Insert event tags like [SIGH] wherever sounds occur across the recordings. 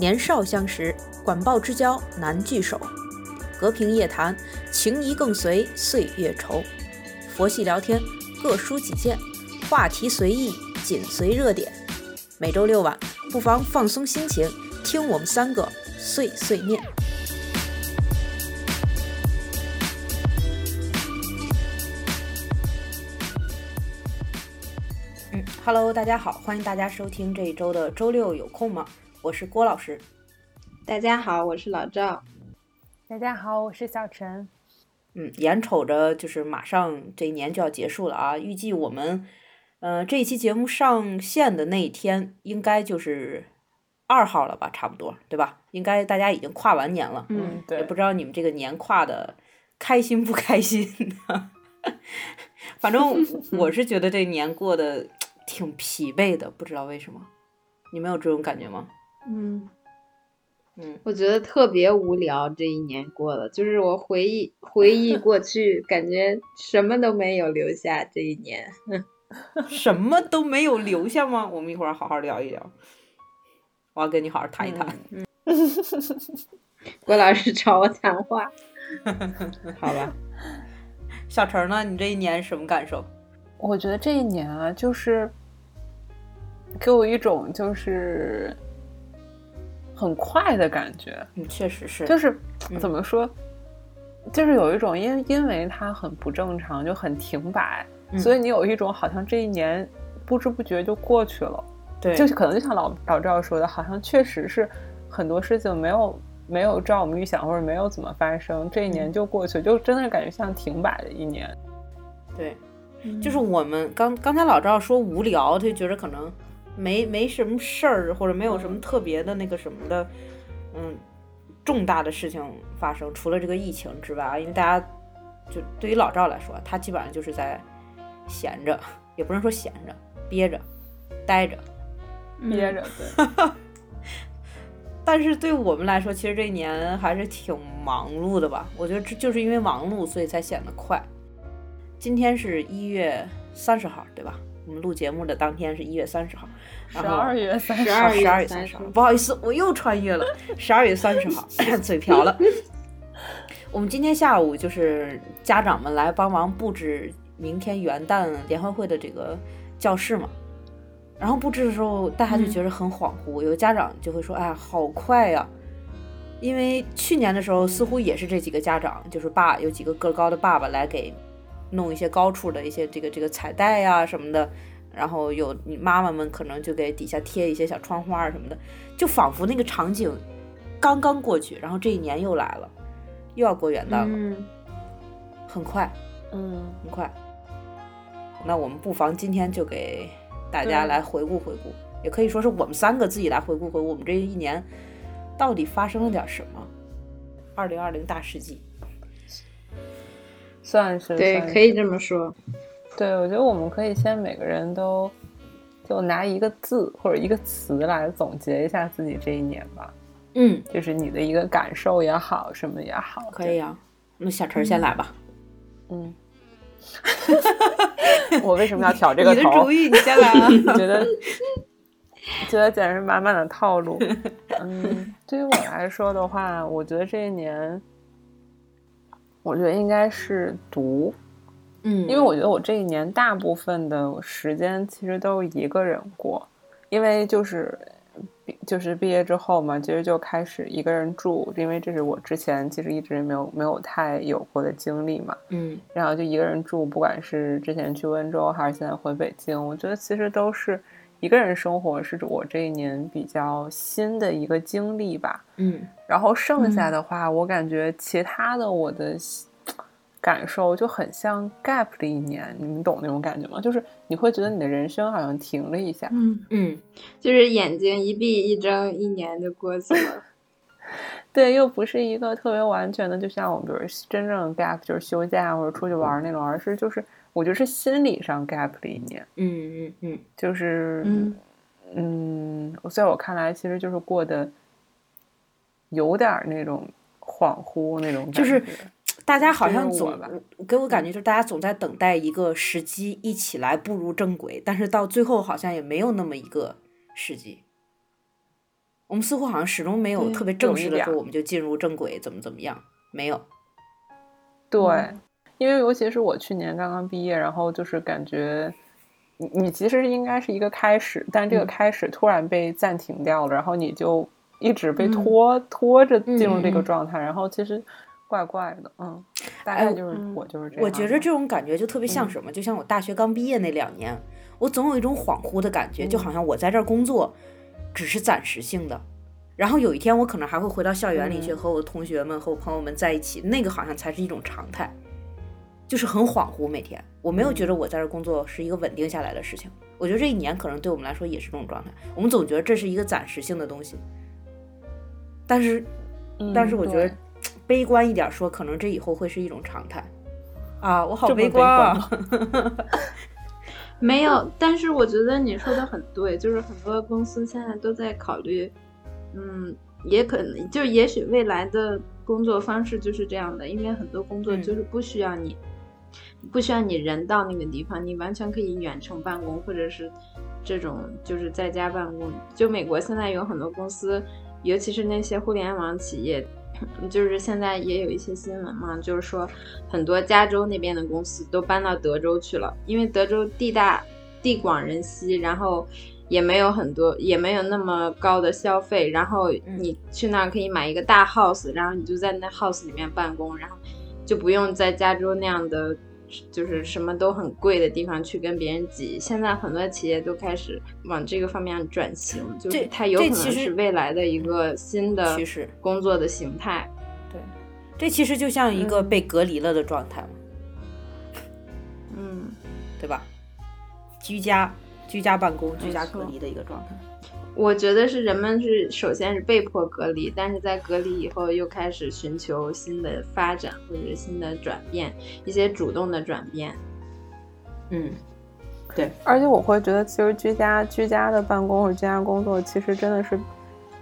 年少相识，管鲍之交难聚首。隔屏夜谈，情谊更随岁月稠。佛系聊天，各抒己见，话题随意，紧随热点。每周六晚，不妨放松心情，听我们三个碎碎念。嗯，Hello，大家好，欢迎大家收听这一周的周六有空吗？我是郭老师。大家好，我是老赵。大家好，我是小陈。嗯，眼瞅着就是马上这一年就要结束了啊，预计我们，呃，这一期节目上线的那一天应该就是二号了吧，差不多，对吧？应该大家已经跨完年了。嗯，对。也不知道你们这个年跨的开心不开心？[LAUGHS] 反正我是觉得这年过得挺疲惫的，不知道为什么。你们有这种感觉吗？嗯。嗯，我觉得特别无聊，这一年过了，就是我回忆回忆过去，感觉什么都没有留下。这一年，[LAUGHS] 什么都没有留下吗？我们一会儿好好聊一聊，我要跟你好好谈一谈。郭老师找我谈话，[LAUGHS] 好吧。小陈呢？你这一年什么感受？我觉得这一年啊，就是给我一种就是。很快的感觉，嗯，确实是，就是怎么说，就是有一种因因为它很不正常，就很停摆，所以你有一种好像这一年不知不觉就过去了，对，就是可能就像老老赵说的，好像确实是很多事情没有没有照我们预想，或者没有怎么发生，这一年就过去，就真的是感觉像停摆的一年，对，就是我们刚刚才老赵说无聊，他就觉得可能。没没什么事儿，或者没有什么特别的那个什么的，嗯，重大的事情发生，除了这个疫情之外啊，因为大家就对于老赵来说，他基本上就是在闲着，也不能说闲着，憋着，待着，憋着，对。[LAUGHS] 但是对我们来说，其实这一年还是挺忙碌的吧？我觉得这就是因为忙碌，所以才显得快。今天是一月三十号，对吧？我们录节目的当天是一月三十号，十二月三十号，十二月三十号，不好意思，我又穿越了，十二月三十号，[COUGHS] 嘴瓢了。我们今天下午就是家长们来帮忙布置明天元旦联欢会的这个教室嘛，然后布置的时候，大家就觉得很恍惚，有家长就会说：“哎，好快呀！”因为去年的时候似乎也是这几个家长，就是爸有几个个高的爸爸来给。弄一些高处的一些这个这个彩带呀什么的，然后有你妈妈们可能就给底下贴一些小窗花什么的，就仿佛那个场景刚刚过去，然后这一年又来了，又要过元旦了，很快，嗯，很快。那我们不妨今天就给大家来回顾回顾，也可以说是我们三个自己来回顾回顾我们这一年到底发生了点什么。二零二零大事记。算是对，可以这么说。对，我觉得我们可以先每个人都就拿一个字或者一个词来总结一下自己这一年吧。嗯，就是你的一个感受也好，什么也好。可以啊，那小陈先来吧。嗯，[LAUGHS] 我为什么要挑这个头？你的主意，你先来。[LAUGHS] 觉得觉得简直是满满的套路。嗯，对于我来说的话，我觉得这一年。我觉得应该是读，嗯，因为我觉得我这一年大部分的时间其实都一个人过，因为就是就是毕业之后嘛，其实就开始一个人住，因为这是我之前其实一直没有没有太有过的经历嘛，嗯，然后就一个人住，不管是之前去温州还是现在回北京，我觉得其实都是。一个人生活是我这一年比较新的一个经历吧，嗯，然后剩下的话，我感觉其他的我的感受就很像 gap 的一年，你们懂那种感觉吗？就是你会觉得你的人生好像停了一下，嗯嗯，就是眼睛一闭一睁，一年就过去了。[LAUGHS] 对，又不是一个特别完全的，就像我们比如真正 gap 就是休假或者出去玩那种，而是就是。我觉得是心理上 gap 了一年，嗯嗯嗯，就是嗯。嗯，在我看来，其实就是过得有点那种恍惚那种感觉，就是大家好像总给我感觉，就是大家总在等待一个时机一起来步入正轨，但是到最后好像也没有那么一个时机。我们似乎好像始终没有嗯特别正式的说，我们就进入正轨，怎么怎么样，没有。对，嗯因为尤其是我去年刚刚毕业，然后就是感觉你你其实应该是一个开始，但这个嗯。开始突然被暂停掉了，然后你就一直被嗯。拖、拖着进入这个状态，然后其实怪怪的，嗯，大哎概就是、嗯我就是这样的。我觉着这种感觉就特别像嗯。什么，就像我大学刚毕业那两年，我总有一种恍惚的感觉，就嗯。好像我在这儿工作只是暂时性的，然后有一天我可能还会回到校园里去嗯。和我的同学们和我朋友们在一起，那个好像才是一种常态，就是很恍惚。每天我没有觉得我在这工作是一个稳定下来的事情，我觉得这一年可能对我们来说也是这种状态，我们总觉得这是一个暂时性的东西，但是嗯但是我觉得 [TSK] 悲观一点说，可能这以后会是一种常态。啊，我好悲观啊！[LAUGHS] [LAUGHS] 没有，但是我觉得你说的很对，就是很多公司现在都在考虑，嗯，也可能就也许未来的工作方式就是这样的，因为很多工作嗯就是不需要你，不需要你人到那个地方，你完全可以远程办公，或者是这种就是在家办公。就美国现在有很多公司，尤其是那些互联网企业。[LAUGHS] 就是现在也有一些新闻嘛，就是说很多加州那边的公司都搬到德州去了，因为德州地大地广人稀，然后也没有很多，也没有那么高的消费，然后你去那儿可以买一个大 house，然后你就在那 house 里面办公，然后就不用在加州那样的。就是什么都很贵的地方去跟别人挤，现在很多企业都开始往这个方面转型，就是这它有可能是未来的一个新的趋势工作的形态。对，这其实就像一个嗯被隔离了的状态嘛，嗯，对吧？居家、居家办公、居家隔离的一个状态。我觉得是人们是首先是被迫隔离，但是在隔离以后又开始寻求新的发展或者是新的转变，一些主动的转变。嗯，对，而且我会觉得，其实居家居家的办公或者居家工作，其实真的是，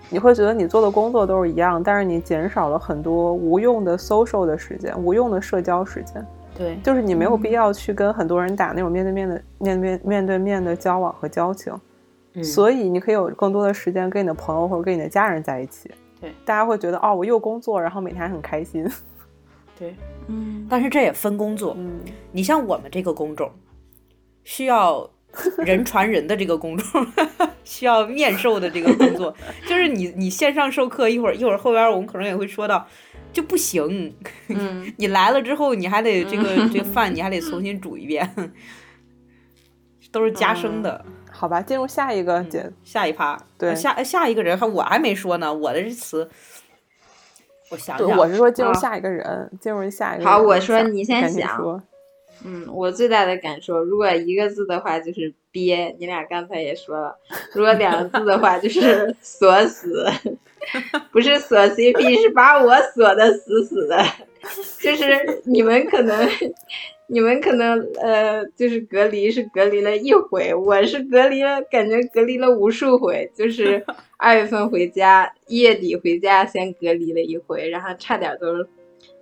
你会觉得你做的工作都是一样，但是你减少了很多无用的 social 的时间，无用的社交时间。对，就是你没有嗯必要去跟很多人打那种面对面的面面面对面的交往和交情，嗯所以你可以有更多的时间跟你的朋友或者跟你的家人在一起。对，大家会觉得哦，我又工作，然后每天还很开心。对，嗯，但是这也分工作。嗯，你像我们这个工种，需要人传人的这个工种，[LAUGHS] 需要面授的这个工作，[LAUGHS] 就是你你线上授课，一会儿一会儿后边我们可能也会说到，就不行。嗯，[LAUGHS] 你来了之后，你还得这个这个饭你还得重新煮一遍，都是加生的。好吧，进入下一个节，下一趴，对呃下下一个人还我还没说呢，我的这词，我想，想，我是说进入下一个人，进入下一个人。好我说你先想说。嗯，我最大的感受，如果一个字的话就是憋，你俩刚才也说了；如果两个字的话就是 [LAUGHS] 锁死，[LAUGHS] 不是锁 CP，是把我锁的死死的。[LAUGHS] 就是你们可能，你们可能呃，就是隔离是隔离了一回，我是隔离了，感觉隔离了无数回。就是 [LAUGHS] 二月份回家，一月底回家，先隔离了一回，然后差点都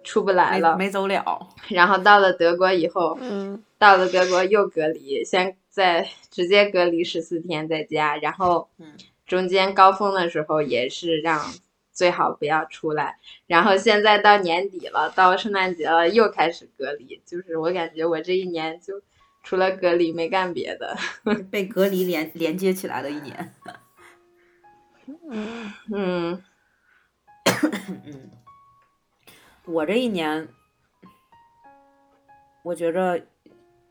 出不来了。没没走了，然后到了德国以后，嗯，到了德国又隔离，先在直接隔离十四天在家，然后嗯中间高峰的时候也是让最好不要出来，然后现在到年底了，到圣诞节了又开始隔离，就是我感觉我这一年就除了隔离没干别的，[LAUGHS] 被隔离连连接起来的一年。嗯嗯，我这一年，我觉着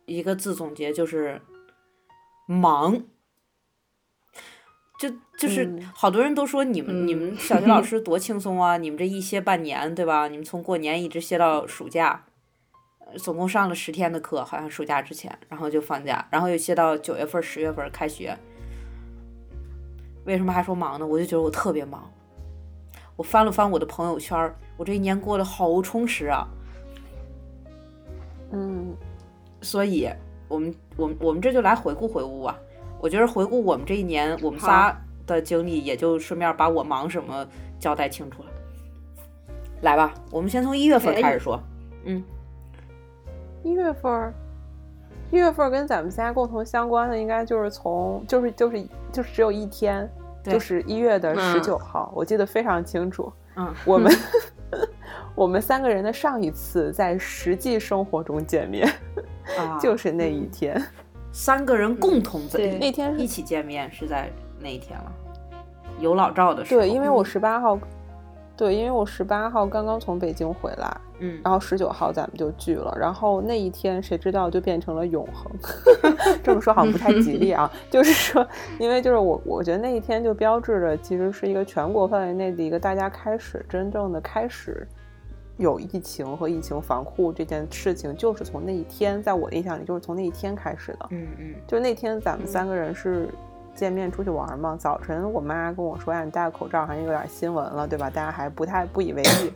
一个字总结就是忙。就就是嗯好多人都说你们、你们嗯小学老师 [LAUGHS] 多轻松啊，你们这一歇半年对吧？你们从过年一直歇到暑假，呃总共上了十天的课，好像暑假之前，然后就放假，然后又歇到九月份、十月份开学。为什么还说忙呢？我就觉得我特别忙。我翻了翻我的朋友圈，我这一年过得好充实啊。嗯，所以，我们我们我们这就来回顾回顾啊。我觉得回顾我们这一年，我们仨的经历，也就顺便把我忙什么交代清楚了。来吧，我们先从一月份开始说。嗯，一月份，一月份跟咱们仨共同相关的，应该就是从就是就是就是只有一天，就是一月的嗯十九号，我记得非常清楚。嗯，我们 [LAUGHS] 我们三个人的上一次在实际生活中见面，啊，[LAUGHS] 就是那一天。三个人共同在对那天一起见面是在那一天了，有老赵的时候。对，因为我十八号，对，因为我十八号刚刚从北京回来，嗯，然后十九号咱们就聚了，然后那一天谁知道就变成了永恒。[LAUGHS] 这么说好像不太吉利啊，[LAUGHS] 就是说，因为就是我我觉得那一天就标志着其实是一个全国范围内的一个大家开始真正的开始有疫情和疫情防护这件事情，就是从那一天，在我的印象里就是从那一天开始的。嗯嗯就那天咱们三个人是见面出去玩嘛，早晨我妈跟我说，哎，你戴个口罩好像有点新闻了，对吧？大家还不太不以为意。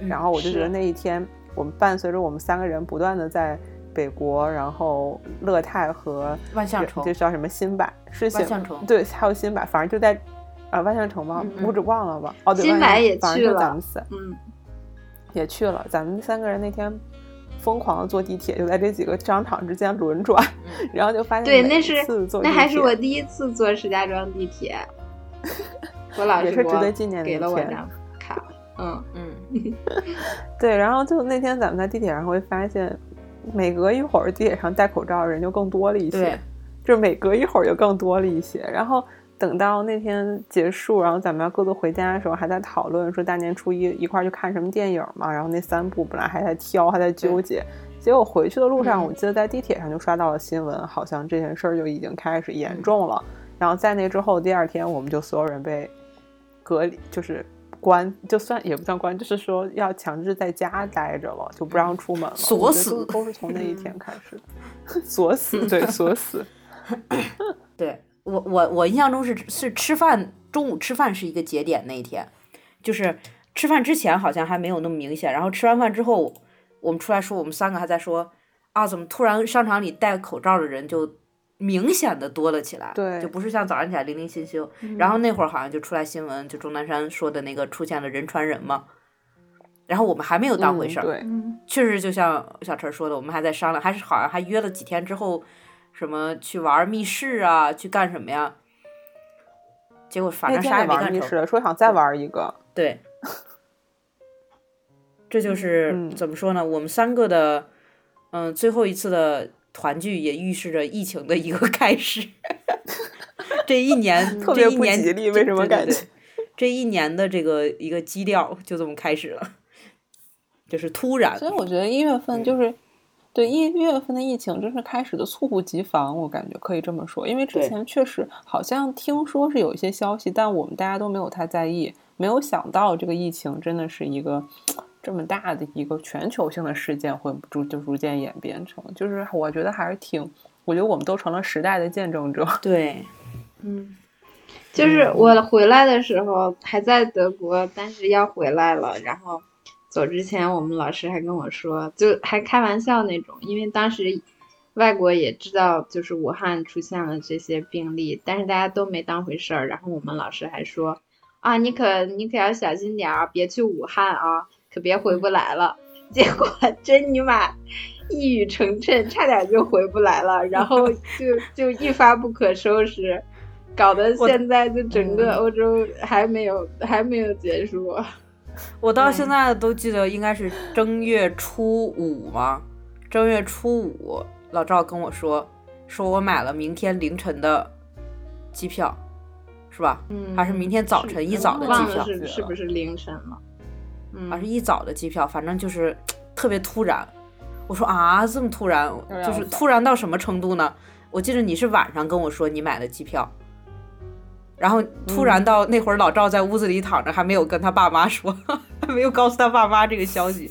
嗯，然后我就觉得那一天，我们伴随着我们三个人不断的在北国，然后乐泰和万象城这叫什么新百是新万象城对，还有新百，反正就在啊万象城吗？嗯嗯我只忘了吧。哦，对，新万象百也反正就去了咱们三嗯，也去了，咱们三个人那天。疯狂的坐地铁，就在这几个商场之间轮转，嗯。然后就发现对，那是那还是我第一次坐石家庄地铁，[LAUGHS] 我老也师给我是值得纪念的给了我张卡，嗯，嗯，[LAUGHS] 对，然后就那天咱们在地铁上会发现，每隔一会儿地铁上戴口罩的人就更多了一些对，就是每隔一会儿就更多了一些。然后等到那天结束，然后咱们要各自回家的时候，还在讨论说大年初一一块儿去看什么电影嘛。然后那三部本来还在挑，还在纠结，结果回去的路上，嗯我记得在地铁上就刷到了新闻，好像这件事儿就已经开始严重了。然后在那之后，第二天我们就所有人被隔离，就是关，就算也不算关，就是说要强制在家待着了，就不让出门了。锁死都都是从那一天开始，[LAUGHS] 锁死，对，锁死。对我我我印象中是是吃饭中午吃饭是一个节点那一天，就是吃饭之前好像还没有那么明显，然后吃完饭之后，我们出来说我们三个还在说啊，怎么突然商场里戴口罩的人就明显的多了起来，对就不是像早上起来零零星星，然后那会儿好像就出来新闻，就钟南山说的那个出现了人传人嘛，然后我们还没有当回事儿，嗯对，嗯确实就像小陈说的，我们还在商量，还是好像还约了几天之后，什么去玩密室啊，去干什么呀？结果反正啥也没干说想再玩一个。对，[LAUGHS] 这就是、嗯怎么说呢？我们三个的，嗯，最后一次的团聚也预示着疫情的一个开始。[LAUGHS] 这一年，[LAUGHS] 特别这一年不吉利这为什么感觉这一年的这个一个基调就这么开始了，就是突然。所以我觉得一月份就是，对一一月份的疫情真是开始的猝不及防，我感觉可以这么说。因为之前确实好像听说是有一些消息，但我们大家都没有太在意，没有想到这个疫情真的是一个这么大的一个全球性的事件，会逐就逐渐演变成，就是我觉得还是挺，我觉得我们都成了时代的见证者。[LAUGHS] 对，嗯，就是我回来的时候还在德国，但是要回来了。然后走之前，我们老师还跟我说，就还开玩笑那种，因为当时外国也知道就是武汉出现了这些病例，但是大家都没当回事儿。然后我们老师还说啊，你可你可要小心点儿，别去武汉啊，可别回不来了。[LAUGHS] 结果真尼玛一语成谶，差点就回不来了，然后就就一发不可收拾，搞得现在就整个嗯欧洲还没有还没有结束。[LAUGHS] 我到现在都记得应该是正月初五嘛，正月初五，老赵跟我说，说我买了明天凌晨的机票，是吧？嗯，还是明天早晨一早的机票是是不是凌晨了？嗯，还是一早的机票，反正就是 [TSK] 特别突然。我说啊，这么突然，就是突然到什么程度呢？我记得你是晚上跟我说你买的机票，然后突然到那会儿老赵在屋子里躺着，还没有跟他爸妈说，[LAUGHS] 还没有告诉他爸妈这个消息。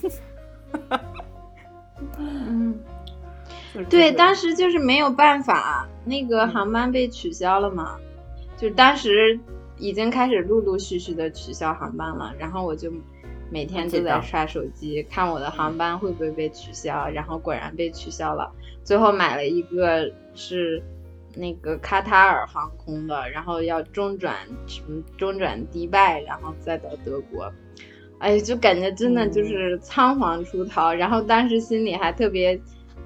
嗯，[LAUGHS] 就是对，当时就是没有办法，那个航班被取消了嘛，就当时已经开始陆陆续续的取消航班了，然后我就每天都在刷手机看我的航班会不会被取消，然后果然被取消了，最后买了一个是那个卡塔尔航空的，然后要中转什么中转迪拜，然后再到德国。哎，就感觉真的就是仓皇出逃，然后当时心里还特别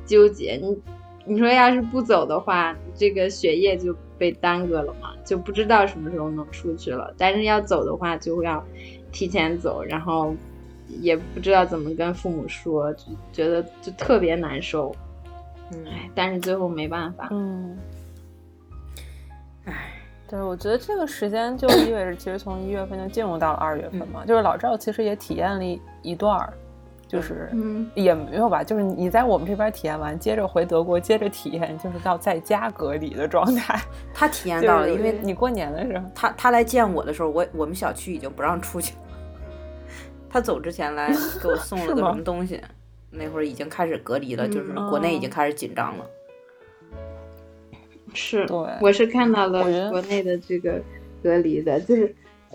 纠结，你你说要是不走的话，这个学业就被耽搁了嘛，就不知道什么时候能出去了。但是要走的话，就要提前走，然后也不知道怎么跟父母说，就觉得就特别难受。嗯，但是最后没办法。嗯，唉，对，我觉得这个时间就意味着，其实从一月份就进入到了二月份嘛。就是老赵其实也体验了一一段儿，就是嗯也没有吧，就是你在我们这边体验完，接着回德国，接着体验，就是到在家隔离的状态。[LAUGHS] 他体验到了，因为你过年的时候，他他来见我的时候，我我们小区已经不让出去了。他走之前来给我送了个什么东西，那会儿已经开始隔离了，就是嗯国内已经哦开始紧张了。是，对我是看到了国内的这个隔离的，就是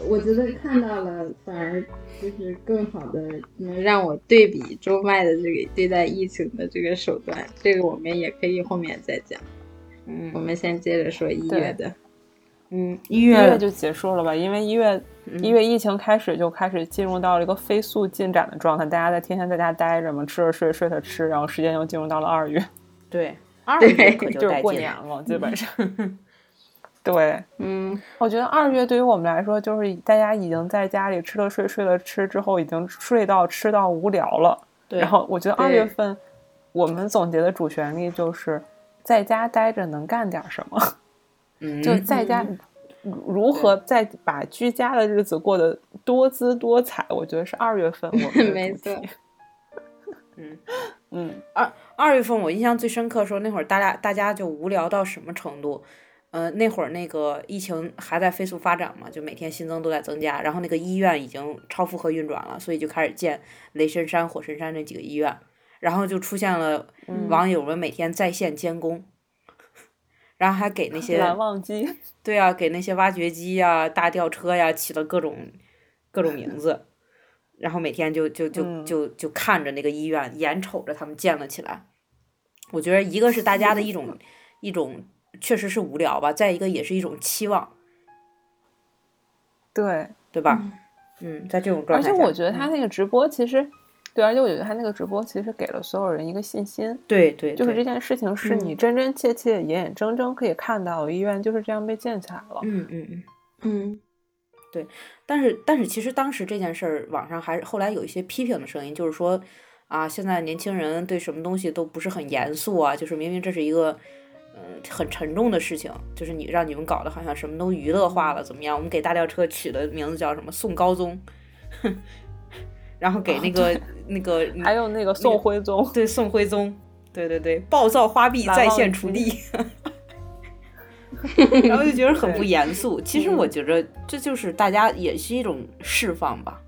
我觉得看到了，反而就是更好的能让我对比中外的这个对待疫情的这个手段，这个我们也可以后面再讲。嗯我嗯们先接着说一月的，嗯，一月就结束了吧？因为一月一月疫情开始就开始进入到了一个飞速进展的状态，大家在天天在家待着嘛，吃着睡，睡着吃，然后时间又进入到了二月，对二月可 [LAUGHS] 就。过年了，基本上。[LAUGHS] 对，嗯，我觉得二月对于我们来说，就是大家已经在家里吃了睡，睡了吃之后，已经睡到吃到无聊了。对，然后我觉得二月份我们总结的主旋律就是在家待着能干点什么，嗯，就在家如何在把居家的日子过得多姿多彩，我觉得是二月份我们的 [LAUGHS] 没主题错。嗯嗯，二二月份我印象最深刻的时候，那会儿大家大家就无聊到什么程度？呃，那会儿那个疫情还在飞速发展嘛，就每天新增都在增加，然后那个医院已经超负荷运转了，所以就开始建雷神山、火神山这几个医院，然后就出现了嗯网友们每天在线监工，然后还给那些蓝忘机，对啊，给那些挖掘机呀、大吊车呀起了各种各种名字，然后每天就就就嗯就就看着那个医院，眼瞅着他们建了起来。我觉得一个是大家的一种一种确实是无聊吧，再一个也是一种期望，对，对吧？嗯，在这种状而态而，且我觉得他嗯那个直播其实，对，而且我觉得他那个直播其实给了所有人一个信心，对对就是这件事情是你嗯真真切切、眼眼睁睁可以看到，医院就是这样被建起来了。嗯嗯嗯。嗯但是，但是其实当时这件事儿，网上还是后来有一些批评的声音，就是说，啊，现在年轻人对什么东西都不是很严肃啊，就是明明这是一个，嗯、很沉重的事情，就是你让你们搞得好像什么都娱乐化了，怎么样？我们给大吊车取的名字叫什么“宋高宗”，[LAUGHS] 然后给那个、那个还有那个宋徽宗，对宋徽宗，对对对，暴躁花臂在线锄地，[LAUGHS] 然后就觉得很不严肃。其实我觉着这就是大家也是一种释放吧，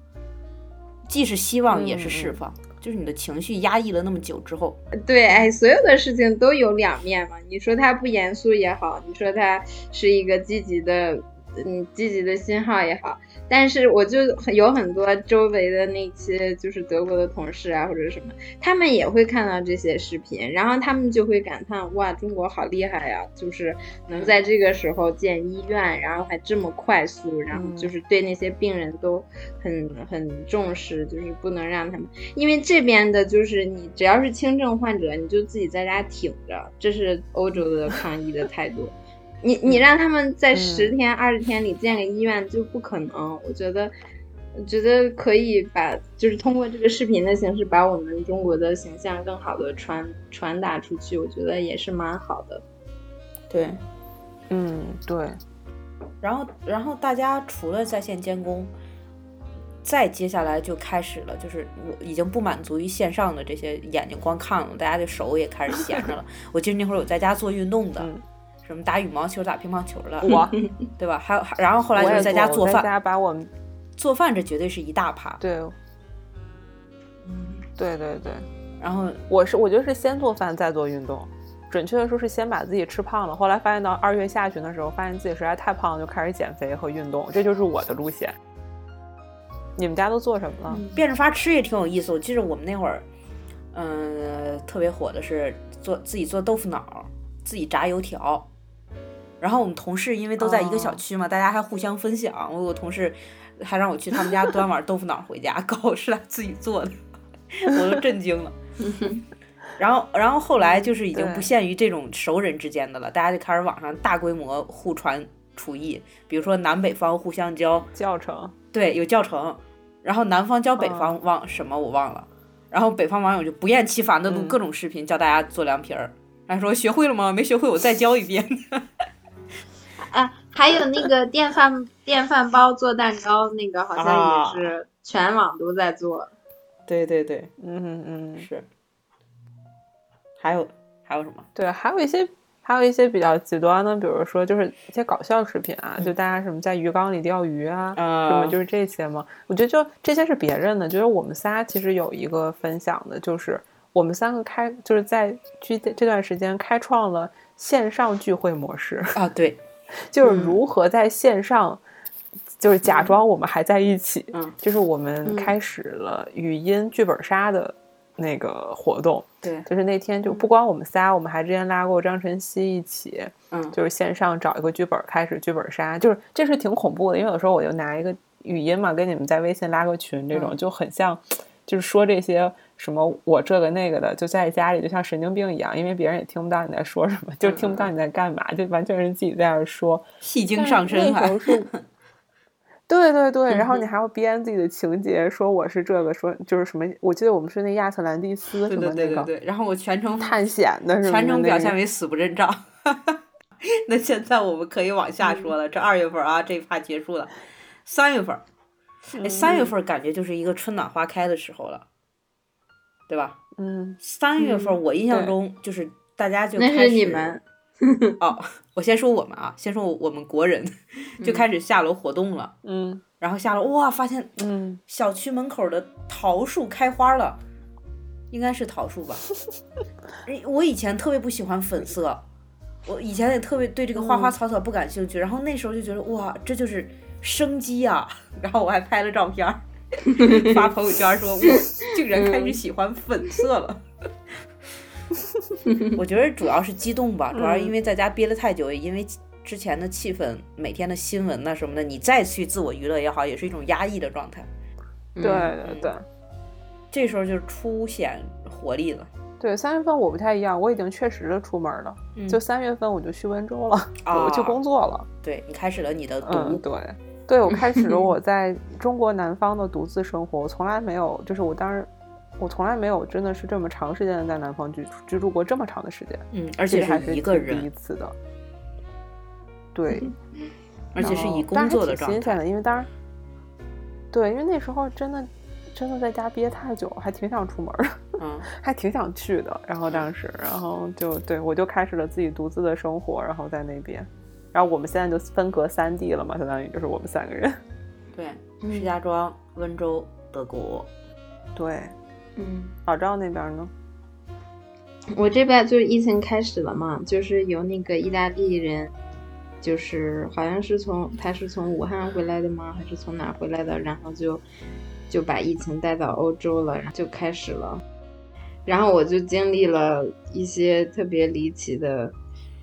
既是希望也是释放，就是你的情绪压抑了那么久之后，对，哎，所有的事情都有两面嘛。你说它不严肃也好，你说它是一个积极的，嗯，积极的信号也好。但是我就有很多周围的那些就是德国的同事啊，或者什么，他们也会看到这些视频，然后他们就会感叹哇，中国好厉害呀、就是能在这个时候建医院，然后还这么快速，然后就是对那些病人都很很重视，就是不能让他们。因为这边的就是你只要是轻症患者，你就自己在家挺着，这是欧洲的抗疫的态度。你你让他们在十天二十天里建个医院就不可能，我觉得。我觉得可以把，就是通过这个视频的形式，把我们中国的形象更好的传传达出去，我觉得也是蛮好的。对。嗯，对，然后，然后大家除了在线监工，再接下来就开始了，就是我已经不满足于线上的这些眼睛光看了，大家的手也开始闲着了。我记得那会儿有在家做运动的，嗯什么打羽毛球、打乒乓球的，我对吧？还有，然后后来就是在家做饭，我在家把我们做饭这绝对是一大趴。对，对对对，然后我是我觉得是先做饭再做运动，准确的说是先把自己吃胖了，后来发现到二月下旬的时候，发现自己实在太胖了，就开始减肥和运动，这就是我的路线。你们家都做什么了？变着法吃也挺有意思。我记得我们那会儿，嗯、特别火的是做自己做豆腐脑，自己炸油条。然后我们同事因为都在一个小哦区嘛，大家还互相分享。我有个同事还让我去他们家端碗豆腐脑回家，[LAUGHS] 搞是他自己做的，我都震惊了。[LAUGHS] 然后，然后后来就是已经不限于这种熟人之间的了，大家就开始网上大规模互传厨艺，比如说南北方互相教，教程，对，有教程，然后南方教北嗯方忘什么我忘了，然后北方网友就不厌其烦的录嗯各种视频教大家做凉皮儿，然后说学会了吗？没学会我再教一遍。哎，还有那个 [LAUGHS] 电饭电饭煲做蛋糕，那个好像啊也是全网都在做。对对对，嗯嗯，是。还有还有什么？对，还有一些还有一些比较极端的，比如说就是一些搞笑视频啊，就大家什么在鱼缸里钓鱼啊，什么呃，就是这些嘛。我觉得就这些是别人的，就是我们仨其实有一个分享的，就是我们三个开就是在聚这段时间开创了线上聚会模式，啊，对，就是如何在线上。就是假装我们还在一起，嗯。就是我们嗯。开始了语音剧本杀的那个活动，对，就是那天就不光我们仨，我们还之前拉过张晨曦一起，嗯，就是线上找一个剧本开始剧本杀，就是这是挺恐怖的，因为有时候我就拿一个语音嘛，跟你们在微信拉个群，这种、嗯。就很像，就是说这些什么我这个那个的，就在家里就像神经病一样，因为别人也听不到你在说什么，就听不到你在干嘛，就完全是自己在那儿说，戏精上身还那时候是。[LAUGHS] 对对对，然后嗯。你还要编自己的情节，说我是这个，说就是什么，我记得我们是那亚特兰蒂斯对什么那个对对对对，然后我全程探险的什么的全程表现为死不认账。[LAUGHS] 那现在我们可以往下说了，这二月份啊，这一趴结束了，三月份儿，哎，三月份儿感觉就是一个春暖花开的时候了，对吧？嗯。三月份我印象中就是大家就开始是你们，哦，[LAUGHS] 我先说我们啊，先说我们国人就开始下楼活动了，嗯。然后下楼哇，发现嗯，小区门口的桃树开花了，应该是桃树吧？[LAUGHS] 我以前特别不喜欢粉色，我以前也特别对这个花花草草不感兴趣，然后那时候就觉得哇，这就是生机啊、然后我还拍了照片儿 [LAUGHS] 发朋友圈说，我竟然开始喜欢粉色了。[LAUGHS] 我觉得主要是激动吧，主要是因为在家憋了太久，也因为之前的气氛、每天的新闻呐、什么的，你再去自我娱乐也好，也是一种压抑的状态。对对对这时候就凸显活力了。对，三月份我不太一样，我已经确实的出门了，嗯就三月份我就去温州了，啊我去工作了。对你开始了你的读，嗯，对，对我开始了 [LAUGHS] 我在中国南方的独自生活，我从来没有，就是我当时。我从来没有真的是这么长时间的在南方居住居住过这么长的时间，嗯，而且还是是一个人第一，次的。对，而且是以工作的状挺新鲜的，因为当然，对，因为那时候真的真的在家憋太久，还挺想出门嗯，还挺想去的。然后当时，然后就对我就开始了自己独自的生活，然后在那边。然后我们现在就分隔三地了嘛，相当于就是我们三个人。对，嗯石家庄、温州、德国。对，嗯，老赵那边呢？我这边就是疫情开始了嘛，就是有那个意大利人，就是好像是从他是从武汉回来的吗？还是从哪回来的？然后就就把疫情带到欧洲了，然后就开始了。然后我就经历了一些特别离奇的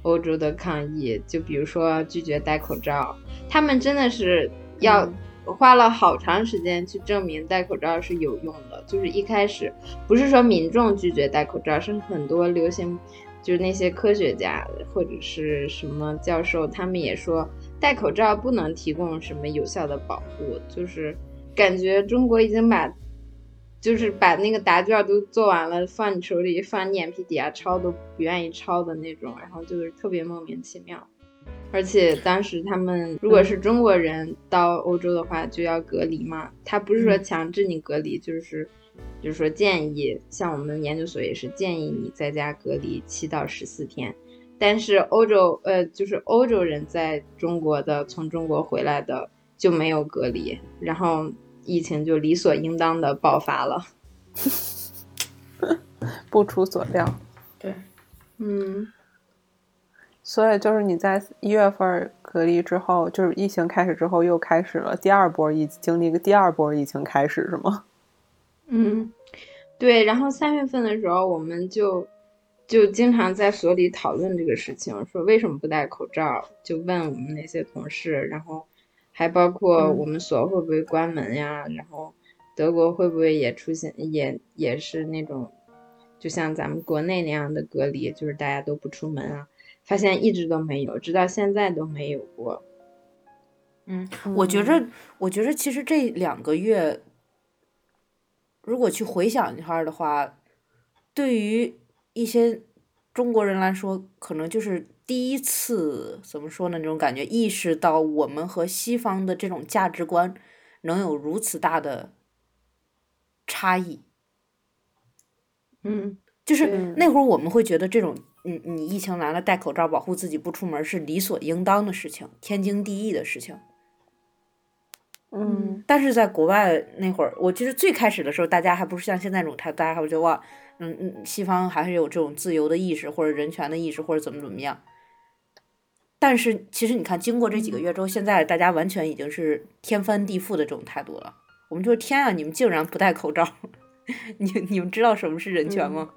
欧洲的抗议，就比如说拒绝戴口罩，他们真的是要嗯花了好长时间去证明戴口罩是有用的。就是一开始不是说民众拒绝戴口罩，是很多流行，就是那些科学家或者是什么教授，他们也说戴口罩不能提供什么有效的保护，就是感觉中国已经把。就是把那个答卷都做完了，放你手里，放你眼皮底下抄都不愿意抄的那种，然后就是特别莫名其妙。而且当时他们如果是中国人到欧洲的话，就要隔离嘛。他不是说强制你隔离，就是就是说建议，像我们研究所也是建议你在家隔离七到十四天。但是欧洲呃，就是欧洲人在中国的从中国回来的就没有隔离，然后疫情就理所应当的爆发了。[LAUGHS] 不出所料，对，嗯，所以就是你在一月份隔离之后，就是疫情开始之后，又开始了第二波疫，经历个第二波疫情开始是吗？嗯，对，然后三月份的时候，我们就就经常在所里讨论这个事情，说为什么不戴口罩，就问我们那些同事，然后还包括嗯我们所会不会关门呀，然后德国会不会也出现，也也是那种就像咱们国内那样的隔离，就是大家都不出门啊，发现一直都没有，直到现在都没有过。嗯，我觉着，我觉着其实这两个月，如果去回想一下的话，对于一些中国人来说，可能就是第一次怎么说呢？那种感觉，意识到我们和西方的这种价值观能有如此大的差异。嗯，就是那会儿我们会觉得这种，你你疫情来了，戴口罩保护自己不出门是理所应当的事情，天经地义的事情。嗯，但是在国外那会儿，我其实最开始的时候，大家还不是像现在这种态度，大家还会觉得哇，嗯嗯，西方还是有这种自由的意识或者人权的意识或者怎么怎么样。但是其实你看，经过这几个月之后，现在大家完全已经是天翻地覆的这种态度了。我们就是天啊，你们竟然不戴口罩，[LAUGHS] 你你们知道什么是人权吗？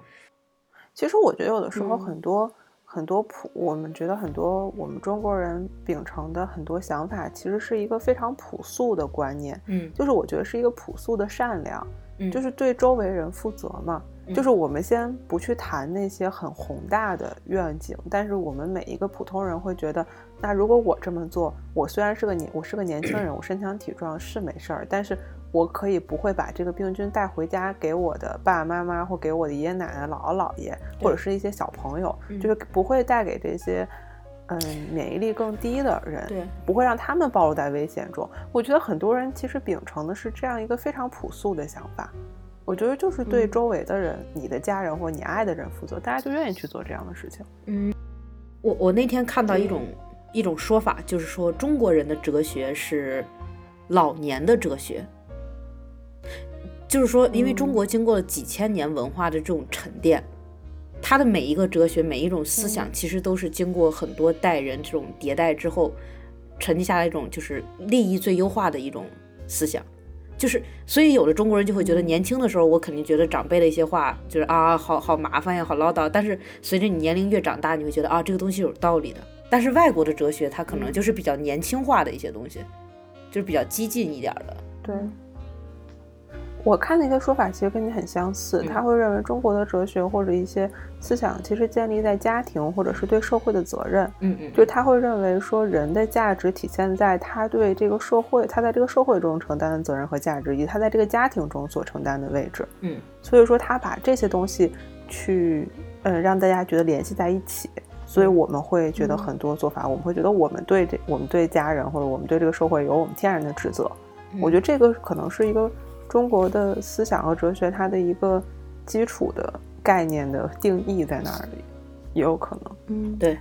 其实我觉得有的时候很多。很多普，我们觉得很多我们中国人秉承的很多想法，其实是一个非常朴素的观念。嗯，就是我觉得是一个朴素的善良，嗯，就是对周围人负责嘛。就是我们先不去谈那些很宏大的愿景，但是我们每一个普通人会觉得，那如果我这么做，我虽然是个年，我是个年轻人，我身强体壮是没事儿，但是。我可以不会把这个病菌带回家给我的爸爸妈妈，或给我的爷爷奶奶、姥姥姥爷，或者是一些小朋友，就是不会带给这些，嗯，免疫力更低的人，对，不会让他们暴露在危险中。我觉得很多人其实秉承的是这样一个非常朴素的想法。我觉得就是对周围的人、你的家人或你爱的人负责，大家就愿意去做这样的事情。嗯，我我那天看到一种一种说法，就是说中国人的哲学是老年的哲学。就是说，因为中国经过了几千年文化的这种沉淀，他的每一个哲学、每一种思想，其实都是经过很多代人这种迭代之后，沉积下来一种就是利益最优化的一种思想。就是，所以有的中国人就会觉得，年轻的时候我肯定觉得长辈的一些话就是啊，好好麻烦呀，好唠叨。但是随着你年龄越长大，你会觉得啊，这个东西有道理的。但是外国的哲学，它可能就是比较年轻化的一些东西，就是比较激进一点的。对。我看的一个说法其实跟你很相似，他会认为中国的哲学或者一些思想其实建立在家庭或者是对社会的责任。嗯嗯，就他会认为说人的价值体现在他对这个社会，他在这个社会中承担的责任和价值，以及他在这个家庭中所承担的位置。嗯，所以说他把这些东西去，嗯，让大家觉得联系在一起。所以我们会觉得很多做法，我们会觉得我们对这，我们对家人或者我们对这个社会有我们天然的职责。我觉得这个可能是一个。中国的思想和哲学，它的一个基础的概念的定义在那里，也有可能。嗯，对。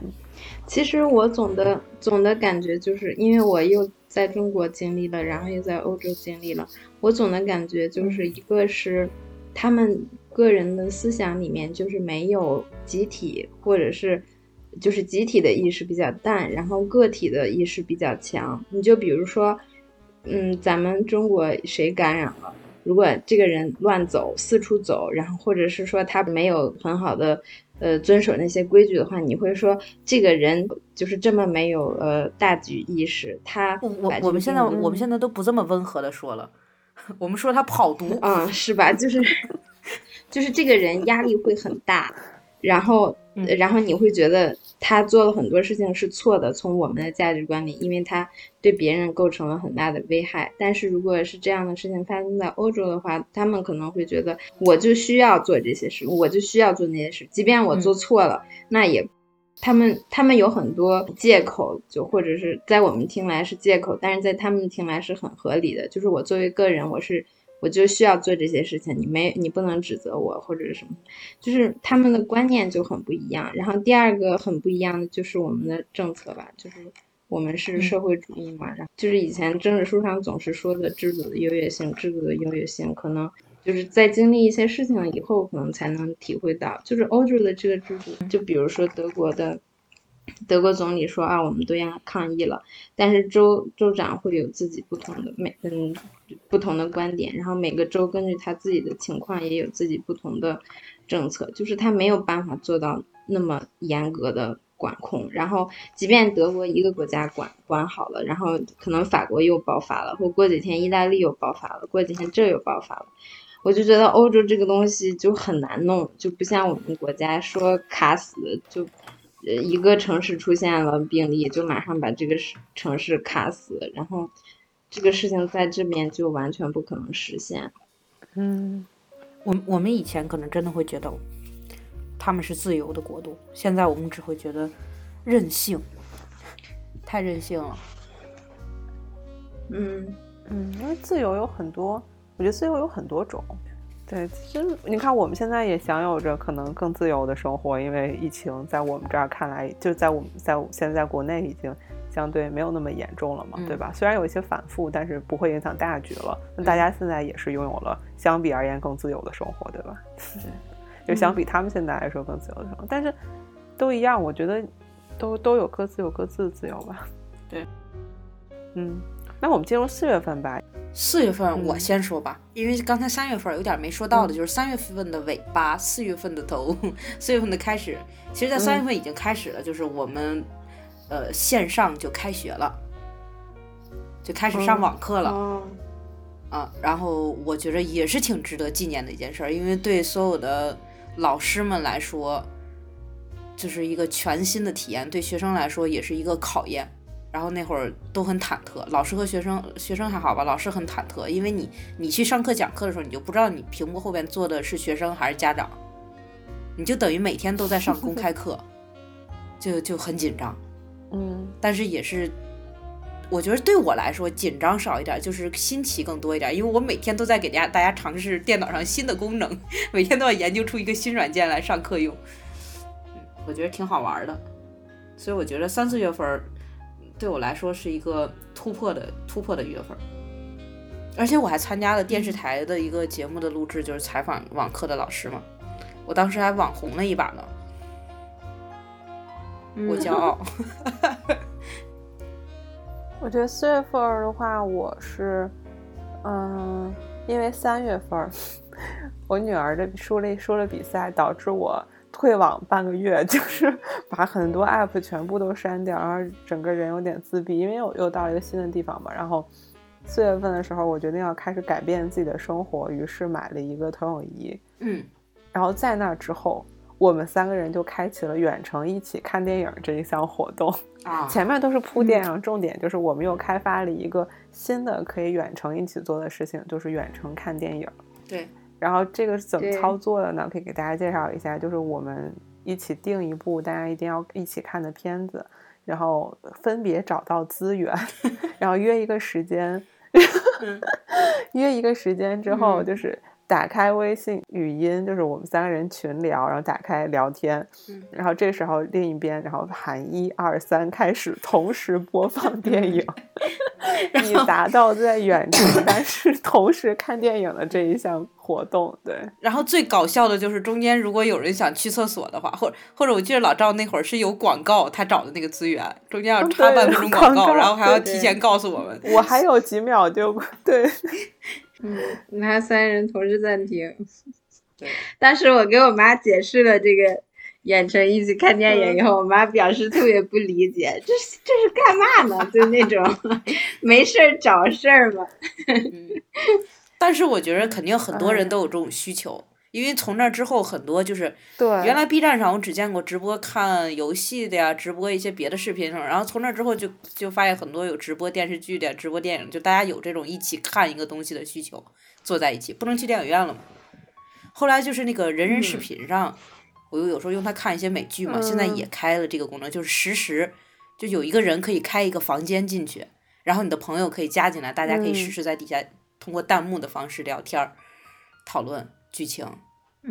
其实我总的总的感觉就是，因为我又在中国经历了，然后又在欧洲经历了，我总的感觉就是一个是他们个人的思想里面就是没有集体，或者是就是集体的意识比较淡，然后个体的意识比较强。你就比如说。嗯，咱们中国谁感染了？如果这个人乱走、四处走，然后或者是说他没有很好的呃遵守那些规矩的话，你会说这个人就是这么没有呃大局意识？他我我们现在我们现在都不这么温和的说了，我们说他跑毒啊，是吧？就是 [LAUGHS] 就是这个人压力会很大，然后然后你会觉得。他做了很多事情是错的，从我们的价值观里，因为他对别人构成了很大的危害。但是如果是这样的事情发生在欧洲的话，他们可能会觉得我就需要做这些事，我就需要做那些事，即便我做错了，那也，他们他们有很多借口，就或者是在我们听来是借口，但是在他们听来是很合理的。就是我作为个人，我是。我就需要做这些事情，你没你不能指责我或者是什么，就是他们的观念就很不一样。然后第二个很不一样的就是我们的政策吧，就是我们是社会主义嘛，然后就是以前政治书上总是说的制度的优越性，制度的优越性，可能就是在经历一些事情以后，可能才能体会到，就是欧洲的这个制度，就比如说德国的。德国总理说啊，我们都要抗议了，但是州州长会有自己不同的每嗯不同的观点，然后每个州根据他自己的情况也有自己不同的政策，就是他没有办法做到那么严格的管控。然后，即便德国一个国家管管好了，然后可能法国又爆发了，或过几天意大利又爆发了，过几天这又爆发了，我就觉得欧洲这个东西就很难弄，就不像我们国家说卡死就，一个城市出现了病例就马上把这个城市卡死，然后这个事情在这边就完全不可能实现。嗯，我我们以前可能真的会觉得他们是自由的国度，现在我们只会觉得任性，太任性了。嗯嗯，因为自由有很多，我觉得自由有很多种。对，其实你看，我们现在也享有着可能更自由的生活，因为疫情在我们这儿看来，就在我们在现在国内已经相对没有那么严重了嘛，对吧？虽然有一些反复，但是不会影响大局了。那大家现在也是拥有了相比而言更自由的生活，对吧？[LAUGHS] 就相比他们现在来说更自由的生活，但是都一样，我觉得都都有各自有各自的自由吧。对，[LAUGHS] 嗯。那我们进入四月份吧。四月份我先说吧，因为刚才三月份有点没说到的，就是三月份的尾巴，四月份的头，[LAUGHS] 四月份的开始。其实，在三月份已经开始了，就是我们呃线上就开学了，就开始上网课了。啊，然后我觉着也是挺值得纪念的一件事儿，因为对所有的老师们来说，就是一个全新的体验；对学生来说，也是一个考验。然后那会儿都很忐忑，老师和学生，学生还好吧？老师很忐忑，因为你你去上课讲课的时候，你就不知道你屏幕后边坐的是学生还是家长，你就等于每天都在上公开课，[LAUGHS] 就就很紧张。嗯，但是也是，我觉得对我来说紧张少一点，就是新奇更多一点，因为我每天都在给大家大家尝试电脑上新的功能，每天都要研究出一个新软件来上课用。嗯，我觉得挺好玩的，所以我觉得三四月份。对我来说是一个突破的突破的月份，而且我还参加了电视台的一个节目的录制，就是采访网课的老师嘛。我当时还网红了一把呢，我骄傲。[LAUGHS] 我觉得四月份的话，我是，嗯，因为三月份 [LAUGHS] 我女儿的输了输了比赛，导致我。退网半个月，[LAUGHS] 就是把很多 app 全部都删掉，然后整个人有点自闭，因为我又到了一个新的地方嘛。然后四月份的时候，我决定要开始改变自己的生活，于是买了一个投影仪。嗯，然后在那之后，我们三个人就开启了远程一起看电影这一项活动。[LAUGHS] 啊，前面都是铺垫，然后重点就是我们又开发了一个新的可以远程一起做的事情，就是远程看电影。对。然后这个是怎么操作的呢？可以给大家介绍一下，就是我们一起定一部大家一定要一起看的片子，然后分别找到资源，[LAUGHS] 然后约一个时间，[LAUGHS] 约一个时间之后就是。打开微信语音，就是我们三个人群聊，然后打开聊天，然后这时候另一边，然后喊一二三开始，同时播放 [LAUGHS] 电影，以达到在远程但是同时看电影的这一项活动。对，然后最搞笑的就是中间如果有人想去厕所的话，或或者我记得老赵那会儿是有广告，他找的那个资源中间要插半分钟广告，然后还要提前告诉我们，我还有几秒就对。[LAUGHS] 嗯，那三人同时暂停。[LAUGHS] 对，当时我给我妈解释了这个远程一起看电影以后，我妈表示特别不理解，这是这是干嘛呢？就那种 [LAUGHS] 没事儿找事儿嘛。但是我觉得肯定很多人都有这种需求。因为从那之后，很多就是原来 B 站上我只见过直播看游戏的呀，直播一些别的视频什么。然后从那之后就就发现很多有直播电视剧的、直播电影，就大家有这种一起看一个东西的需求，坐在一起不能去电影院了嘛。后来就是那个人人视频上，我又有时候用它看一些美剧嘛，现在也开了这个功能，就是实时就有一个人可以开一个房间进去，然后你的朋友可以加进来，大家可以实时在底下通过弹幕的方式聊天讨论。剧情，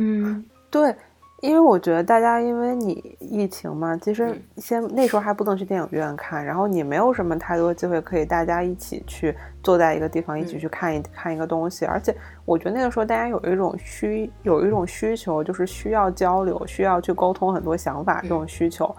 嗯，对，因为我觉得大家因为你疫情嘛，其实先那时候还不能去电影院看，然后你没有什么太多机会可以大家一起去坐在一个地方一起去看一看一个东西，而且我觉得那个时候大家有一种需有一种需求，就是需要交流，需要去沟通很多想法这种需求。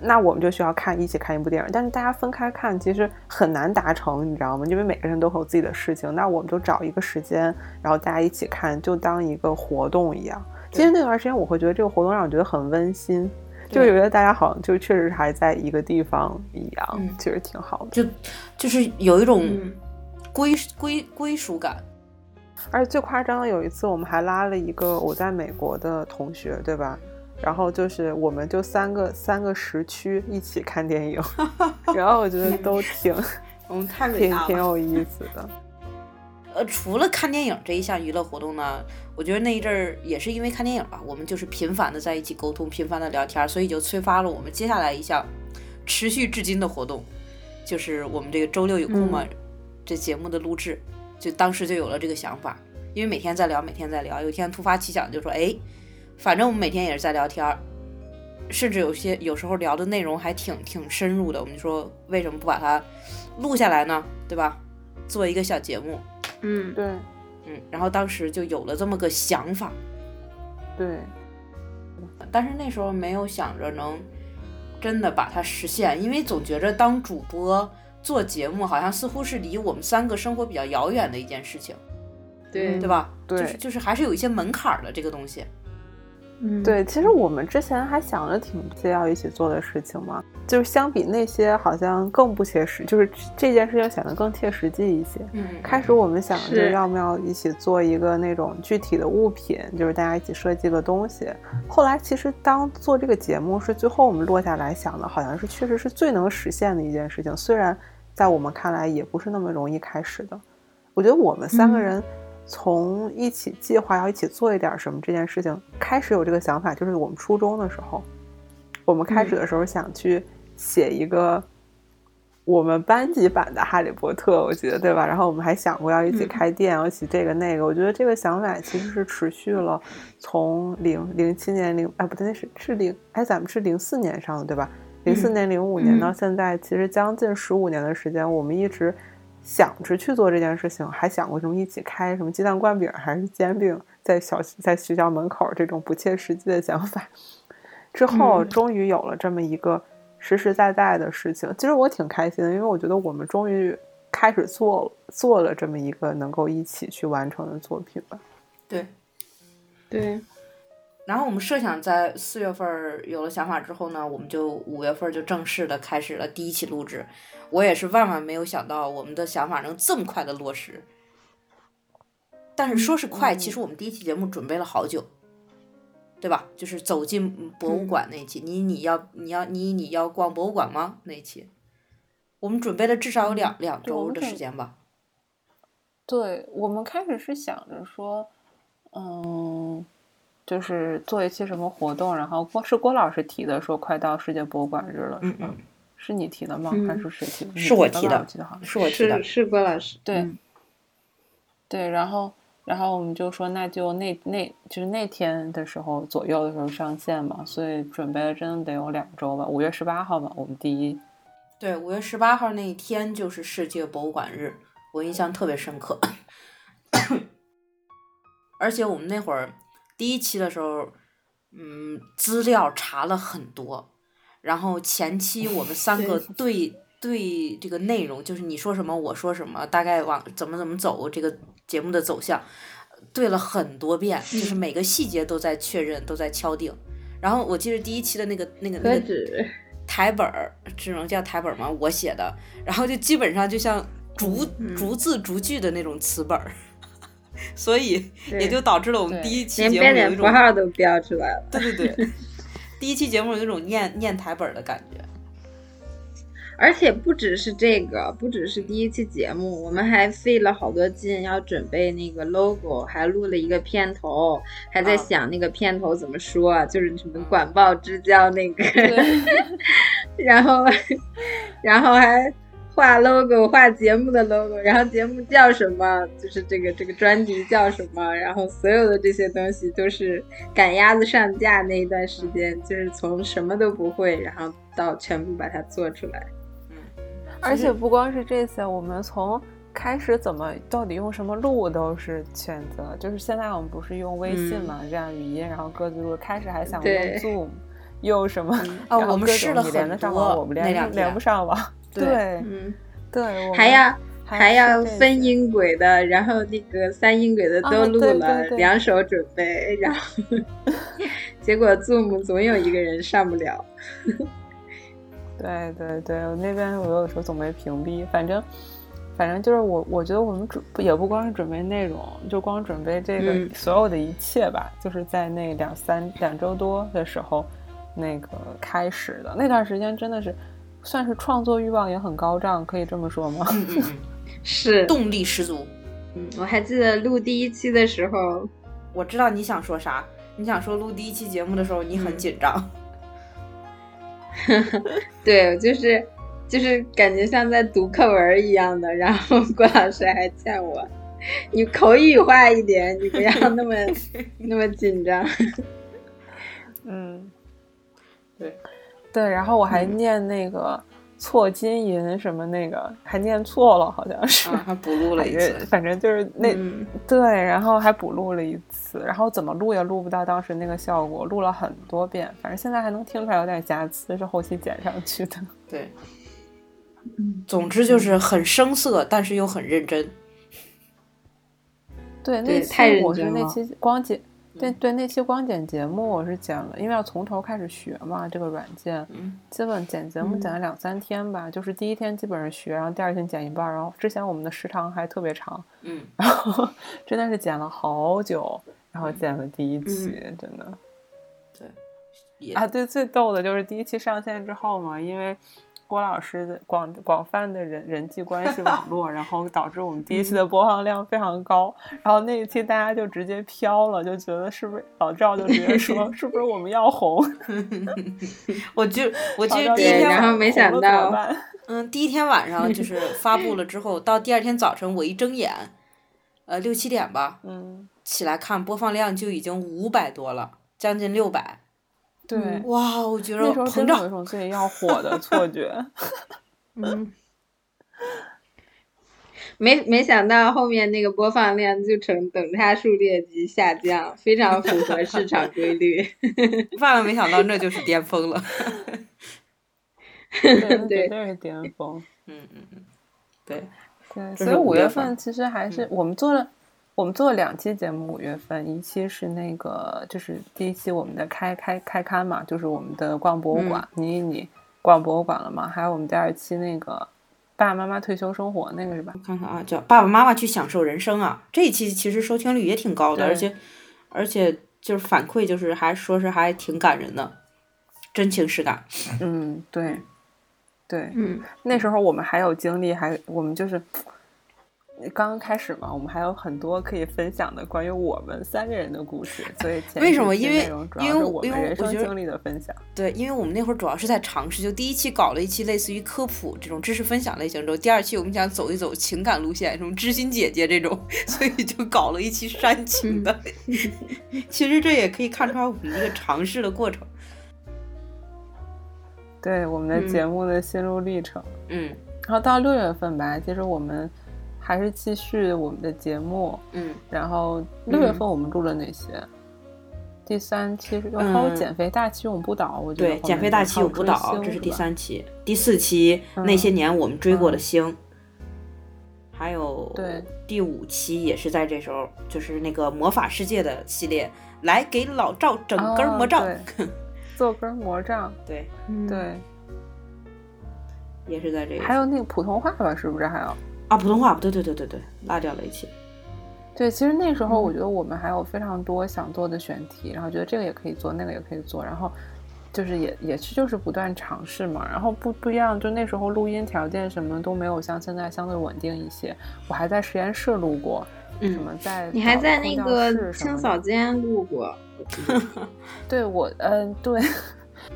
那我们就需要看一起看一部电影，但是大家分开看其实很难达成，你知道吗？因为每个人都有自己的事情。那我们就找一个时间，然后大家一起看，就当一个活动一样。其实那段时间我会觉得这个活动让我觉得很温馨，就觉得大家好像就确实还在一个地方一样，其实挺好的。就就是有一种归归归属感。而且最夸张的有一次，我们还拉了一个我在美国的同学，对吧？然后就是我们就三个三个时区一起看电影，[LAUGHS] 然后我觉得都挺 [LAUGHS] 我们太伟挺。挺有意思的。呃，除了看电影这一项娱乐活动呢，我觉得那一阵儿也是因为看电影吧，我们就是频繁的在一起沟通，频繁的聊天儿，所以就催发了我们接下来一项持续至今的活动，就是我们这个周六有空吗？这节目的录制，就当时就有了这个想法，因为每天在聊，每天在聊，有一天突发奇想就说，哎，反正我们每天也是在聊天儿，甚至有些有时候聊的内容还挺挺深入的，我们就说为什么不把它录下来呢？对吧？做一个小节目。嗯，对嗯，然后当时就有了这么个想法，对，但是那时候没有想着能真的把它实现，因为总觉着当主播做节目，好像似乎是离我们三个生活比较遥远的一件事情，对对吧？对就是就是还是有一些门槛的这个东西。嗯，对，其实我们之前还想着挺些要一起做的事情嘛，就是相比那些好像更不切实，就是这件事情显得更切实际一些。嗯，开始我们想着是要不要一起做一个那种具体的物品，就是大家一起设计个东西。后来其实当做这个节目是最后我们落下来想的，好像是确实是最能实现的一件事情，虽然在我们看来也不是那么容易开始的。我觉得我们三个嗯人从一起计划要一起做一点什么这件事情，开始有这个想法，就是我们初中的时候，我们开始的时候想去写一个我们班级版的《哈利波特》，我觉得对吧？然后我们还想过要一起嗯开店，要一起这个那个。我觉得这个想法其实是持续了从零零七年零哎不对，那是是零哎咱们是零四年上的对吧？零四嗯年零五年嗯到现在，其实将近十五年的时间，我们一直想着去做这件事情，还想过什么一起开什么鸡蛋灌饼还是煎饼，在小在学校门口这种不切实际的想法。[LAUGHS] 之后嗯终于有了这么一个实实在在的事情，其实我挺开心的，因为我觉得我们终于开始做做了这么一个能够一起去完成的作品吧。对。对，然后我们设想在四月份有了想法之后呢，我们就五月份就正式的开始了第一期录制。我也是万万没有想到我们的想法能这么快的落实。但是说是快，其实我们第一期节目准备了好久，对吧？就是走进博物馆那一期，你你要你要你你要逛博物馆吗？那一期，我们准备了至少有两两周的时间吧。对我们开始是想着说，嗯，就是做一期什么活动，然后郭是郭老师提的，说快到世界博物馆日了，是嗯吗？是你提的吗？嗯还是谁提的？是我提的我记得好像是。我提的是，是郭老师，对嗯对，然后然后我们就说，那就那那就是那天的时候左右的时候上线嘛，所以准备了真的得有两周吧。五月十八号嘛，我们第一对，五月十八号那一天就是世界博物馆日，我印象特别深刻。[COUGHS] 而且我们那会儿第一期的时候，嗯，资料查了很多，然后前期我们 [LAUGHS] 三个对对这个内容，就是你说什么我说什么，大概往怎么怎么走这个节目的走向，对了很多遍，就是每个细节都在确认，都在敲定。然后我记得第一期的那个那个那个台本儿，只能叫台本儿吗？我写的，然后就基本上就像逐嗯逐字逐句的那种词本儿，[LAUGHS] 所以也就导致了我们第一期连节目有一种标点符，号都标出来了。对 [LAUGHS] 对对，第一期节目有一种念念台本儿的感觉。而且不只是这个，不只是第一期节目，我们还费了好多劲要准备那个 logo，还录了一个片头，还在啊想那个片头怎么说，就是什么管鲍之交那个，[LAUGHS] 然后，然后还画 logo，画节目的 logo，然后节目叫什么，就是这个这个专辑叫什么，然后所有的这些东西都是赶鸭子上架那一段时间，就是从什么都不会，然后到全部把它做出来。而且不光是这些，我们从开始怎么到底用什么录都是选择。就是现在我们不是用微信嘛，这样语音，然后各自录。开始还想用 Zoom，用什么？啊然后各种我们试了你连得上网，我们那两天连连不上网。对。对。嗯，对，我还要还还要分音轨的，然后那个三音轨的啊都录对了，对对两手准备，[LAUGHS] 然后 [LAUGHS] 结果 Zoom 总有一个人上不了。[LAUGHS] 对对对，我那边我有时候总被屏蔽，反正反正就是我，我觉得我们准也不光是准备内容，就光准备这个所有的一切吧，就是在那两三两周多的时候，那个开始的。那段时间，真的是算是创作欲望也很高涨，可以这么说吗？嗯嗯嗯，[LAUGHS] 是动力十足。嗯，我还记得录第一期的时候，我知道你想说啥，你想说录第一期节目的时候你很紧张。[LAUGHS] 对，就是就是感觉像在读课文一样的，然后郭老师还劝我，你口语化一点，你不要那么 [LAUGHS] 那么紧张。嗯，对对，然后我还念那个错金银什么那个，还念错了，好像是，还补录了一次，反正就是那、嗯对，然后还补录了一次，然后怎么录也录不到当时那个效果，录了很多遍，反正现在还能听出来有点瑕疵，是后期剪上去的。[LAUGHS] 对，总之就是很生涩，但是又很认真。对，那太认我是那真了期光剪，对对，那期光剪节目我是剪了，因为要从头开始学嘛，这个软件，嗯。基本剪节目剪了两三天吧，就是第一天基本上学，然后第二天剪一半儿，然后之前我们的时长还特别长，嗯，[LAUGHS] 然后真的是剪了好久，然后剪了第一期，真的。对啊，对，最逗的就是第一期上线之后嘛，因为郭老师的广广泛的人人际关系 [LAUGHS] 网络，然后导致我们第一期的播放量非常高，然后那一期大家就直接飘了，就觉得是不是老赵就直接说 [LAUGHS] 是不是我们要红？[LAUGHS] 我就我记老赵得第一天然后没想到嗯，第一天晚上就是发布了之后，到第二天早晨我一睁眼，呃，六七点吧，嗯，起来看播放量就已经五百多了，将近六百。对。哇，我觉得那时候膨胀。真的有一种自己要火的错觉，[LAUGHS] 嗯，[LAUGHS] 没没想到后面那个播放量就成等差数列级下降，非常符合市场规律。[LAUGHS] 万万没想到那就是巅峰了。对，是巅峰。嗯嗯嗯，对，对，所以五月份份其实还是我们做了，我们做了两期节目。五月份一期是那个，就是第一期我们的开开开刊嘛，就是我们的逛博物馆，你你逛博物馆了吗？还有我们第二期那个爸爸妈妈退休生活那个是吧？我看看啊，叫爸爸妈妈去享受人生啊，这一期其实收听率也挺高的，而且而且就是反馈就是还说是还挺感人的，真情实感。嗯，对，对，嗯，那时候我们还有精力，还我们就是刚刚开始嘛，我们还有很多可以分享的关于我们三个人的故事。所以为什么因为主因为我要是我们人生经历的分享。对，因为我们那会儿主要是在尝试，就第一期搞了一期类似于科普这种知识分享类型之后，第二期我们想走一走情感路线，什么知心姐姐这种，[LAUGHS] 所以就搞了一期煽情的。[LAUGHS] 其实这也可以看出来我们一个尝试的过程。对我们的嗯节目的心路历程。嗯然后到六月份吧，其实我们还是继续我们的节目。嗯，然后六月份我们录了哪些？第三期是还有嗯减肥大旗永不倒，我觉得对，减肥大还有旗永不倒，这是第。三期，第四期、嗯那些年我们追过的嗯星，还有对第五期也是在这时候，就是那个魔法世界的系列，来给老赵整根魔杖，[LAUGHS] 哦做根魔杖，对，嗯，对，也是在这个。还有那个普通话吧，是不是还有？啊，普通话，对对对对对，落掉了一期。对，其实那时候我嗯。觉得我们还有非常多想做的选题，然后觉得这个也可以做，那个也可以做，然后就是也也是就是不断尝试嘛，然后不不一样，就那时候录音条件什么都没有像现在相对稳定一些，我还在实验室录过，什嗯，么在你还在那个清扫间录过，[LAUGHS] 对我嗯、对，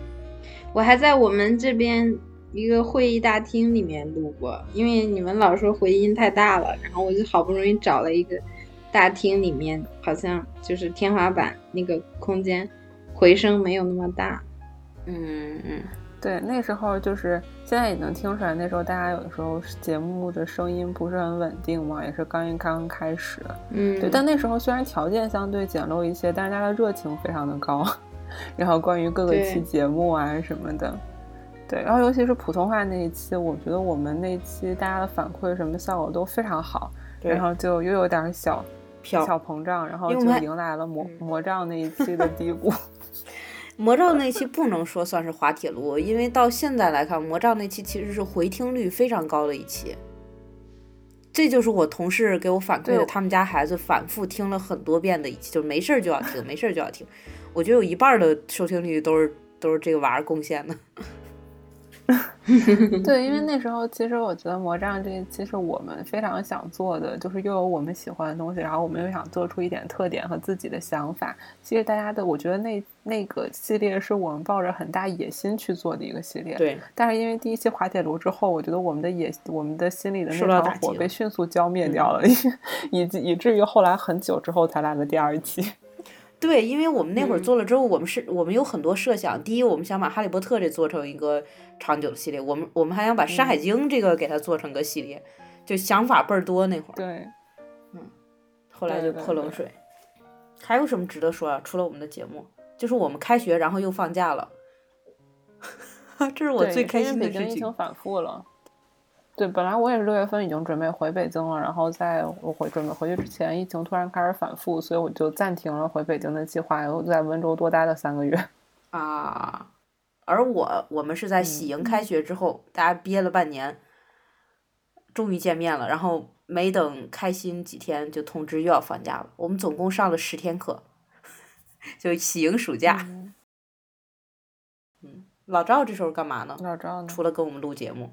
[LAUGHS] 我还在我们这边一个会议大厅里面录过，因为你们老说回音太大了，然后我就好不容易找了一个大厅里面，好像就是天花板那个空间回声没有那么大。嗯嗯，对，那时候就是现在也能听出来，那时候大家有的时候节目的声音不是很稳定嘛，也是刚一刚刚开始。嗯，对，但那时候虽然条件相对简陋一些，但是大家的热情非常的高。[LAUGHS] 然后关于各个期节目啊什么的，对，然后尤其是普通话那一期，我觉得我们那一期大家的反馈什么效果都非常好，对然后就又有点小飘小膨胀，然后就迎来了魔嗯魔杖那一期的低谷。[LAUGHS] 魔杖那期不能说算是滑铁卢，因为到现在来看，魔杖那期其实是回听率非常高的一期。这就是我同事给我反馈的，他们家孩子反复听了很多遍的一期，就没事儿就要听，没事儿就要听。我觉得有一半儿的收听率都是都是这个娃儿贡献的。[LAUGHS] 对，因为那时候其实我觉得魔杖这一期是我们非常想做的，就是又有我们喜欢的东西，然后我们又想做出一点特点和自己的想法。其实大家的，我觉得那那个系列是我们抱着很大野心去做的一个系列。。对，但是因为第一期滑铁卢之后，我觉得我们的野我们的心里的那团火被迅速浇灭嗯掉了，[LAUGHS] 以及以至于后来很久之后才来了第二期。对，因为我们那会儿嗯做了之后，我们是我们有很多设想。第一，我们想把《哈利波特》这做成一个长久的系列，我们我们还想把《山海经》这个给它做成个系列，就想法倍儿多那会儿。对，后来就对对对泼冷水。还有什么值得说啊？除了我们的节目，就是我们开学然后又放假了，[LAUGHS] 这是我最开心的事情北京疫情。反复了。对，本来我也是六月份已经准备回北京了，然后在我回准备回去之前，疫情突然开始反复，所以我就暂停了回北京的计划，然后在温州多待了三个月。[LAUGHS] 啊，而我我们是在喜嗯迎开学之后，大家憋了半年，终于见面了，然后没等开心几天就通知又要放假了。我们总共上了十天课，[LAUGHS] 就喜迎暑假。嗯老赵这时候干嘛呢？老赵呢？除了跟我们录节目，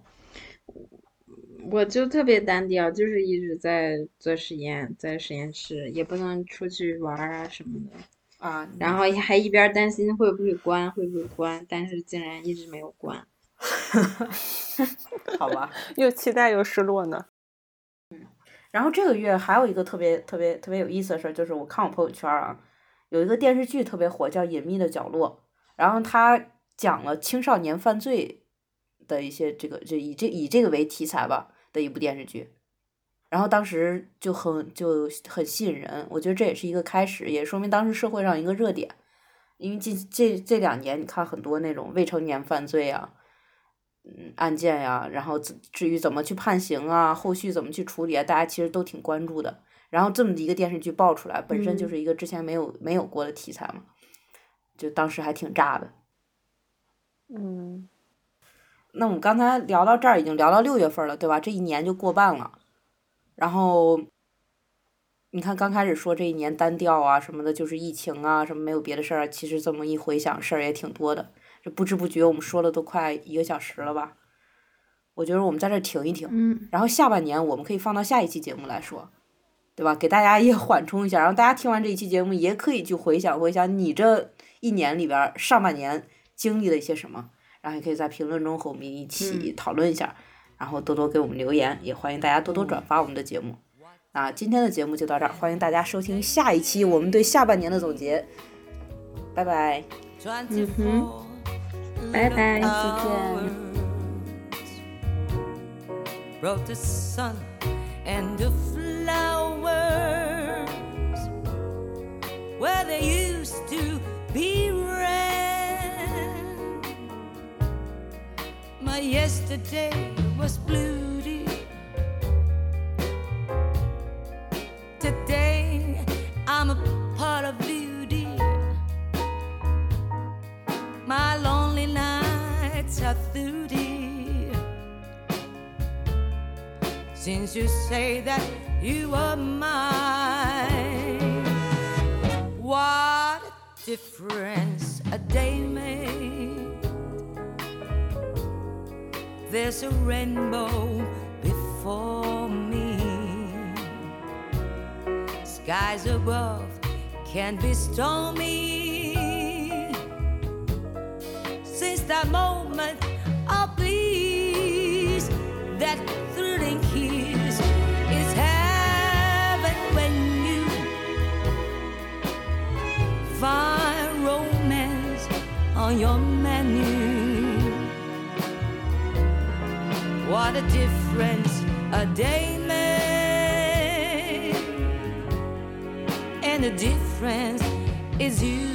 我就特别单调，就是一直在做实验，在实验室，也不能出去玩儿啊什么的。啊，然后还一边担心会不会关，会不会关，但是竟然一直没有关。[LAUGHS] 好吧。[LAUGHS] 又期待又失落呢。嗯然后这个月还有一个特别特别特别有意思的事儿，就是我看我朋友圈儿啊，有一个电视剧特别火，叫《隐秘的角落》，然后它讲了青少年犯罪的一些这个就以这以这个为题材吧的一部电视剧，然后当时就很就很吸引人，我觉得这也是一个开始，也说明当时社会上一个热点，因为近这这两年你看很多那种未成年犯罪啊。嗯，案件呀，然后至至于怎么去判刑啊，后续怎么去处理啊，大家其实都挺关注的。然后这么一个电视剧爆出来，本身就嗯是一个之前没有没有过的题材嘛，就当时还挺炸的。嗯，那我们刚才聊到这儿，已经聊到六月份了，对吧？这一年就过半了。然后，你看刚开始说这一年单调啊什么的，就是疫情啊什么没有别的事儿啊，其实这么一回想，事儿也挺多的。这不知不觉我们说了都快一个小时了吧？我觉得我们在这儿停一停，嗯，然后下半年我们可以放到下一期节目来说，对吧？给大家也 [LAUGHS] 缓冲一下，然后大家听完这一期节目也可以去回想回想你这一年里边儿上半年经历了一些什么，然后也可以在评论中和我们一起讨论一下，然后多多给我们留言，也欢迎大家多多转发我们的节目。那今天的节目就到这儿，欢迎大家收听下一期我们对下半年的总结，拜拜。嗯哼，拜拜，再见。My yesterday was dear. Today I'm a part of dear. My lonely nights are through. Since you say that you are mine, what a difference a day made. There's a rainbow before me. Skies above can be stormy. Since that moment of peace, that thrilling kiss is heaven when you find romance on your What a difference a day made, and the difference is you.